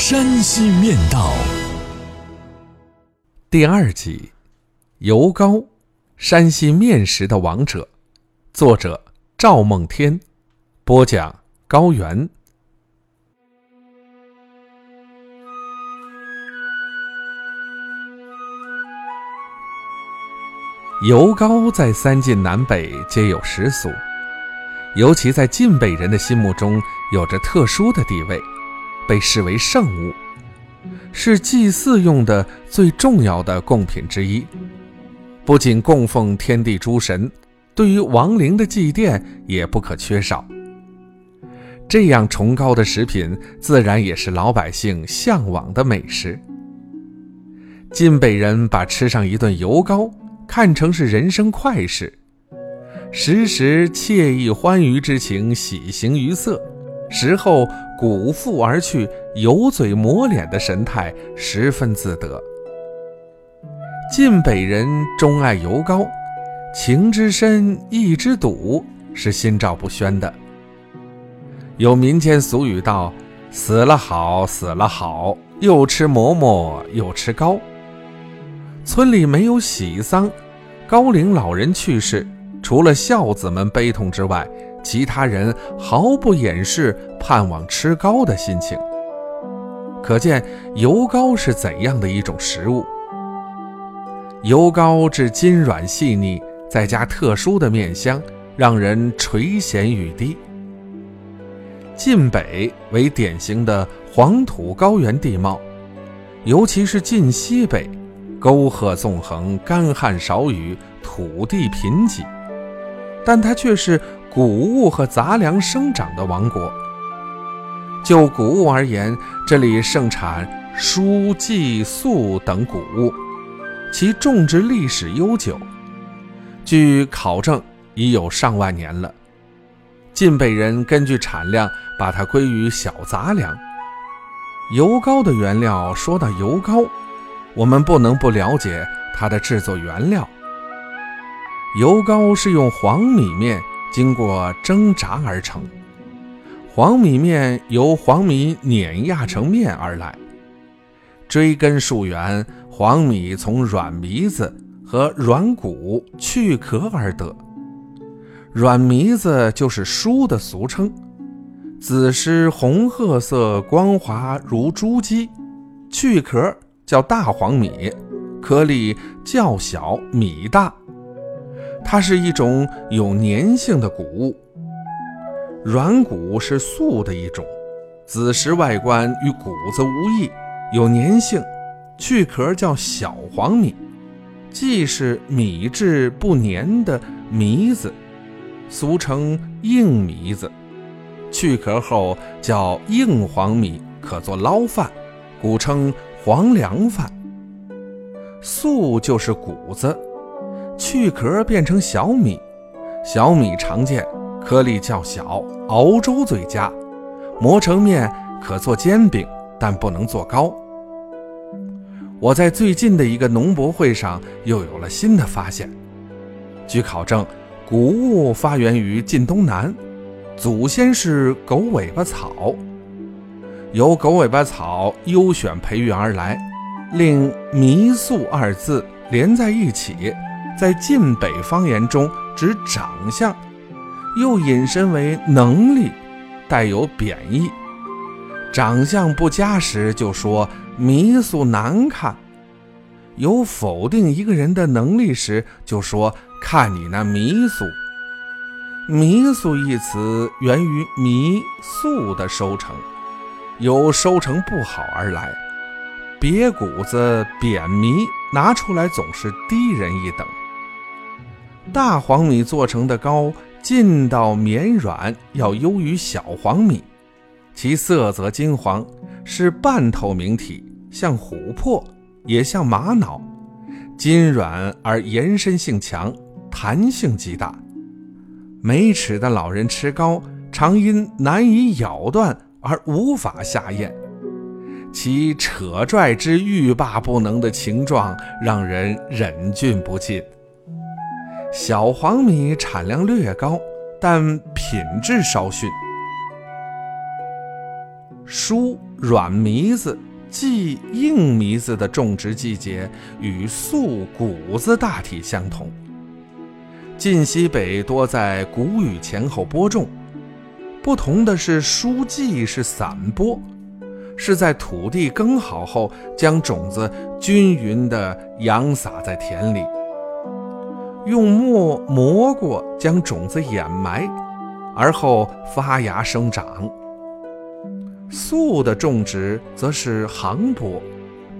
山西面道》第二集：油糕，山西面食的王者。作者：赵梦天，播讲：高原。油糕在三晋南北皆有食俗，尤其在晋北人的心目中有着特殊的地位，被视为圣物，是祭祀用的最重要的贡品之一。不仅供奉天地诸神，对于亡灵的祭奠也不可缺少。这样崇高的食品，自然也是老百姓向往的美食。晋北人把吃上一顿油糕。看成是人生快事，时时惬意欢愉之情喜形于色，食后鼓腹而去，油嘴抹脸的神态十分自得。晋北人钟爱油糕，情之深，意之笃，是心照不宣的。有民间俗语道：“死了好，死了好，又吃馍馍又吃糕。”村里没有喜丧，高龄老人去世，除了孝子们悲痛之外，其他人毫不掩饰盼望吃糕的心情。可见油糕是怎样的一种食物。油糕质筋软细腻，再加特殊的面香，让人垂涎欲滴。晋北为典型的黄土高原地貌，尤其是晋西北。沟壑纵横，干旱少雨，土地贫瘠，但它却是谷物和杂粮生长的王国。就谷物而言，这里盛产蔬、稷、粟等谷物，其种植历史悠久，据考证已有上万年了。晋北人根据产量，把它归于小杂粮。油糕的原料，说到油糕。我们不能不了解它的制作原料。油糕是用黄米面经过蒸炸而成，黄米面由黄米碾压成面而来。追根溯源，黄米从软糜子和软谷去壳而得。软糜子就是酥的俗称，紫湿红褐色，光滑如珠玑，去壳。叫大黄米，颗粒较小，米大。它是一种有粘性的谷物。软谷是粟的一种，子实外观与谷子无异，有粘性。去壳叫小黄米，既是米质不粘的糜子，俗称硬糜子。去壳后叫硬黄米，可做捞饭，古称。黄粱饭，粟就是谷子，去壳变成小米，小米常见，颗粒较小，熬粥最佳，磨成面可做煎饼，但不能做糕。我在最近的一个农博会上又有了新的发现，据考证，谷物发源于晋东南，祖先是狗尾巴草。由狗尾巴草优选培育而来，令“糜粟”二字连在一起，在晋北方言中指长相，又引申为能力，带有贬义。长相不佳时就说“糜粟难看”，有否定一个人的能力时就说“看你那糜粟”。糜粟一词源于糜粟的收成。由收成不好而来，瘪谷子、扁糜拿出来总是低人一等。大黄米做成的糕，劲道绵软，要优于小黄米，其色泽金黄，是半透明体，像琥珀，也像玛瑙，筋软而延伸性强，弹性极大。没齿的老人吃糕，常因难以咬断而无法下咽，其扯拽之欲罢不能的情状，让人忍俊不禁。小黄米产量略高，但品质稍逊。疏软糜子即硬糜子的种植季节与粟谷子大体相同。晋西北多在谷雨前后播种，不同的是疏季是散播，是在土地耕好后将种子均匀地扬撒在田里，用磨磨过将种子掩埋，而后发芽生长。粟的种植则是行播，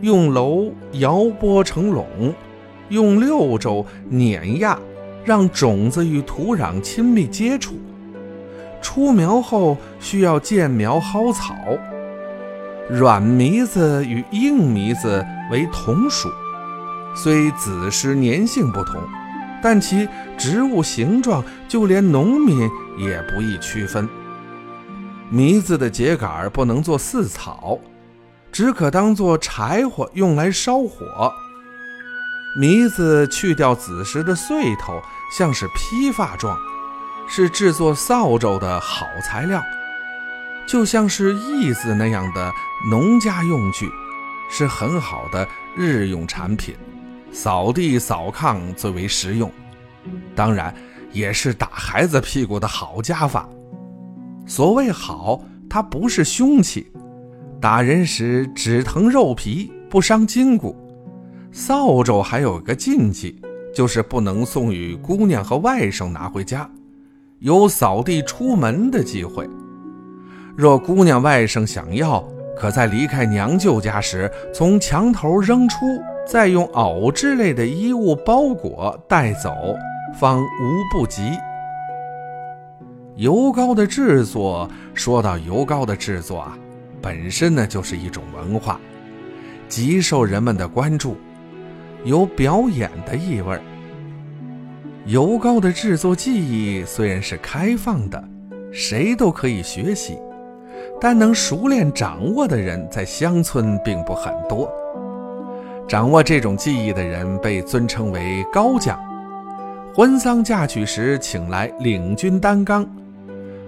用篓摇拨成垄，用六轴碾压，让种子与土壤亲密接触。出苗后需要见苗薅草。软糜子与硬糜子为同属，虽子实粘性不同，但其植物形状就连农民也不易区分。糜子的秸秆不能做饲草，只可当做柴火用来烧火。糜子去掉子时的穗头，像是披发状，是制作扫帚的好材料。就像是义子那样的农家用具，是很好的日用产品，扫地扫炕最为实用。当然，也是打孩子屁股的好家法。所谓好，它不是凶器，打人时只疼肉皮，不伤筋骨。扫帚还有个禁忌，就是不能送与姑娘和外甥拿回家，有扫地出门的机会。若姑娘外甥想要，可在离开娘舅家时从墙头扔出，再用袄之类的衣物包裹带走，方无不及。油膏的制作，说到油膏的制作啊，本身呢就是一种文化，极受人们的关注，有表演的意味儿。油膏的制作技艺虽然是开放的，谁都可以学习，但能熟练掌握的人在乡村并不很多。掌握这种技艺的人被尊称为高匠，婚丧嫁娶时请来领军担纲。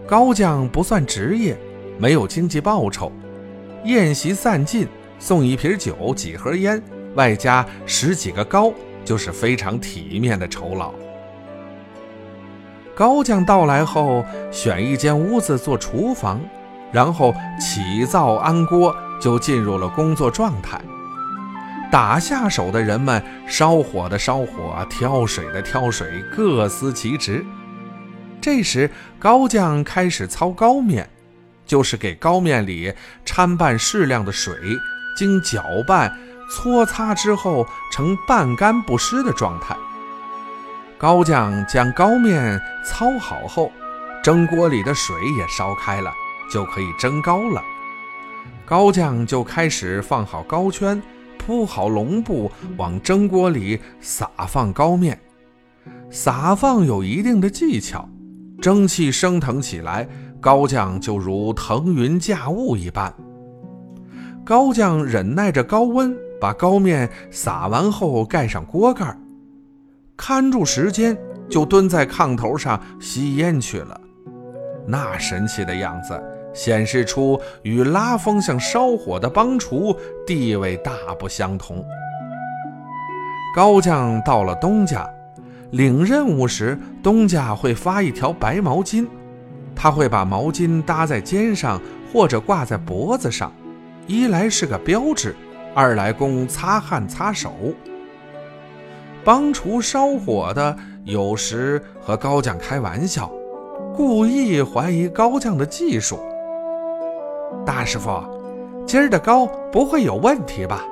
高匠不算职业，没有经济报酬。宴席散尽，送一瓶酒、几盒烟，外加十几个糕，就是非常体面的酬劳。高匠到来后，选一间屋子做厨房，然后起灶安锅，就进入了工作状态。打下手的人们，烧火的烧火，挑水的挑水，各司其职。这时，高匠开始操膏面，就是给膏面里掺拌适量的水，经搅拌、搓擦之后呈半干不湿的状态。高匠将膏面操好后，蒸锅里的水也烧开了，就可以蒸糕了。高匠就开始放好糕圈，铺好笼布，往蒸锅里撒放糕面。撒放有一定的技巧。蒸汽升腾起来，高匠就如腾云驾雾一般。高匠忍耐着高温，把糕面撒完后盖上锅盖，看住时间，就蹲在炕头上吸烟去了。那神奇的样子，显示出与拉风箱烧火的帮厨地位大不相同。高匠到了东家。领任务时，东家会发一条白毛巾，他会把毛巾搭在肩上或者挂在脖子上，一来是个标志，二来供擦汗擦手。帮厨烧火的有时和高匠开玩笑，故意怀疑高匠的技术。大师傅，今儿的糕不会有问题吧？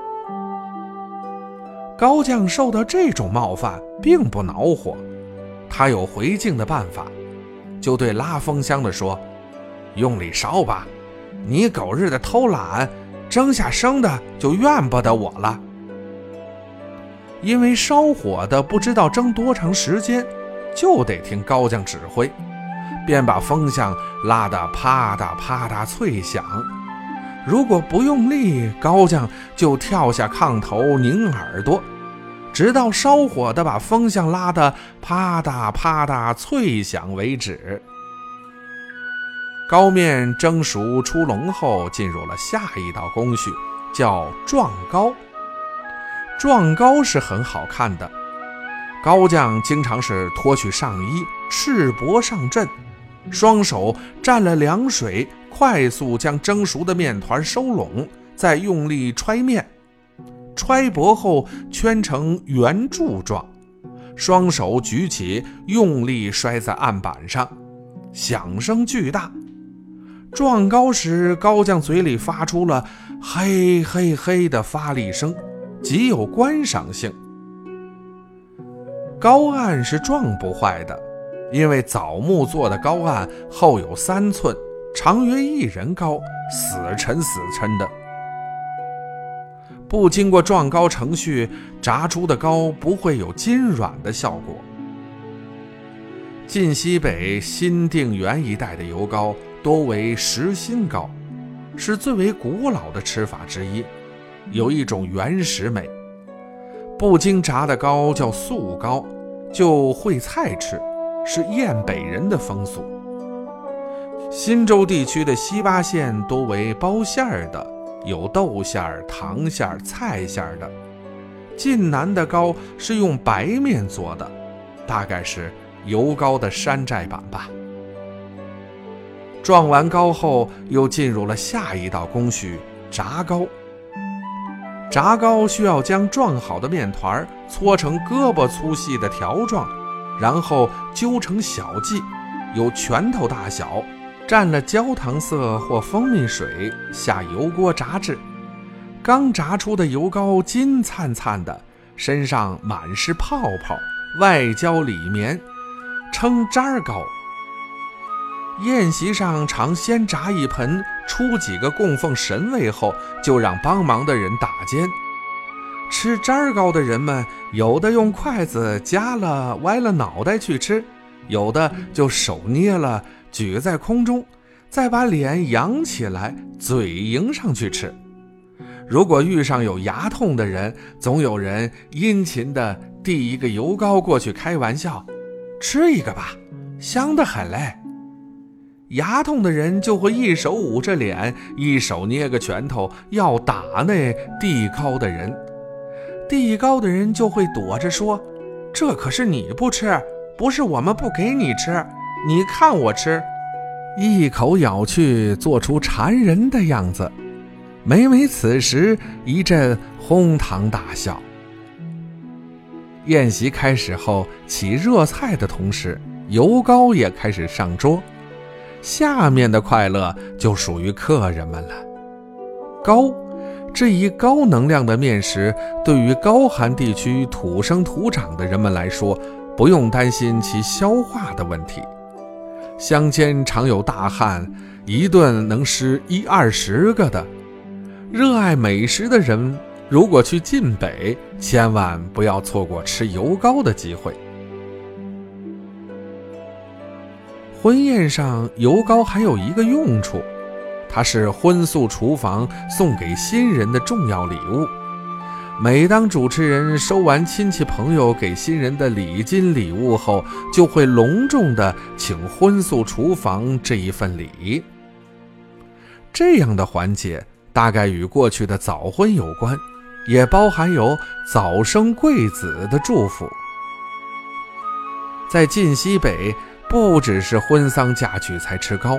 高匠受到这种冒犯，并不恼火，他有回敬的办法，就对拉风箱的说：“用力烧吧，你狗日的偷懒，蒸下生的就怨不得我了。因为烧火的不知道蒸多长时间，就得听高将指挥，便把风箱拉得啪嗒啪嗒脆响。如果不用力，高将就跳下炕头拧耳朵，直到烧火的把风箱拉得啪嗒啪嗒脆响为止。糕面蒸熟出笼后，进入了下一道工序，叫撞糕。撞糕是很好看的，高将经常是脱去上衣，赤膊上阵，双手蘸了凉水，快速将蒸熟的面团收拢，再用力揣面，揣薄后圈成圆柱状，双手举起，用力摔在案板上，响声巨大。撞高时，高将嘴里发出了“嘿嘿嘿”的发力声。极有观赏性。高案是撞不坏的，因为枣木做的高案厚有三寸，长约一人高，死沉死沉的。不经过撞糕程序，炸出的糕不会有筋软的效果。晋西北新定园一带的油糕多为实心糕，是最为古老的吃法之一。有一种原始美，不经炸的糕叫素糕，就烩菜吃，是燕北人的风俗。新州地区的西八县多为包馅儿的，有豆馅儿、糖馅儿、菜馅儿的。晋南的糕是用白面做的，大概是油糕的山寨版吧。撞完糕后，又进入了下一道工序——炸糕。炸糕需要将撞好的面团搓成胳膊粗细的条状，然后揪成小剂，有拳头大小，蘸了焦糖色或蜂蜜水下油锅炸制。刚炸出的油糕金灿灿的，身上满是泡泡，外焦里绵，称渣糕。宴席上常先炸一盆，出几个供奉神位后，就让帮忙的人打尖。吃渣糕的人们，有的用筷子夹了歪了脑袋去吃，有的就手捏了举在空中，再把脸扬起来，嘴迎上去吃。如果遇上有牙痛的人，总有人殷勤地递一个油糕过去，开玩笑：“吃一个吧，香得很嘞。”牙痛的人就会一手捂着脸，一手捏个拳头要打那递糕的人。地高的人就会躲着说：“这可是你不吃，不是我们不给你吃。你看我吃，一口咬去，做出馋人的样子。”每每此时，一阵哄堂大笑。宴席开始后，起热菜的同时，油糕也开始上桌。下面的快乐就属于客人们了。高，这一高能量的面食，对于高寒地区土生土长的人们来说，不用担心其消化的问题。乡间常有大汉，一顿能吃一二十个的。热爱美食的人，如果去晋北，千万不要错过吃油糕的机会。婚宴上油糕还有一个用处，它是荤素厨房送给新人的重要礼物。每当主持人收完亲戚朋友给新人的礼金礼物后，就会隆重地请荤素厨房这一份礼。这样的环节大概与过去的早婚有关，也包含有早生贵子的祝福。在晋西北。不只是婚丧嫁娶才吃糕，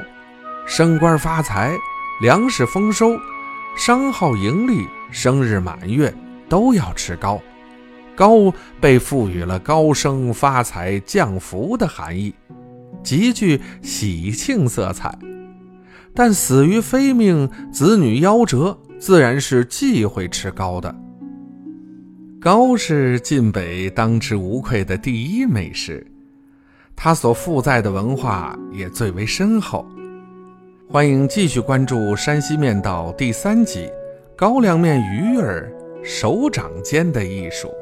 升官发财、粮食丰收、商号盈利、生日满月都要吃糕。糕被赋予了高升发财、降福的含义，极具喜庆色彩。但死于非命、子女夭折，自然是忌讳吃糕的。糕是晋北当之无愧的第一美食。它所负载的文化也最为深厚。欢迎继续关注《山西面道》第三集《高粱面鱼儿手掌间的艺术。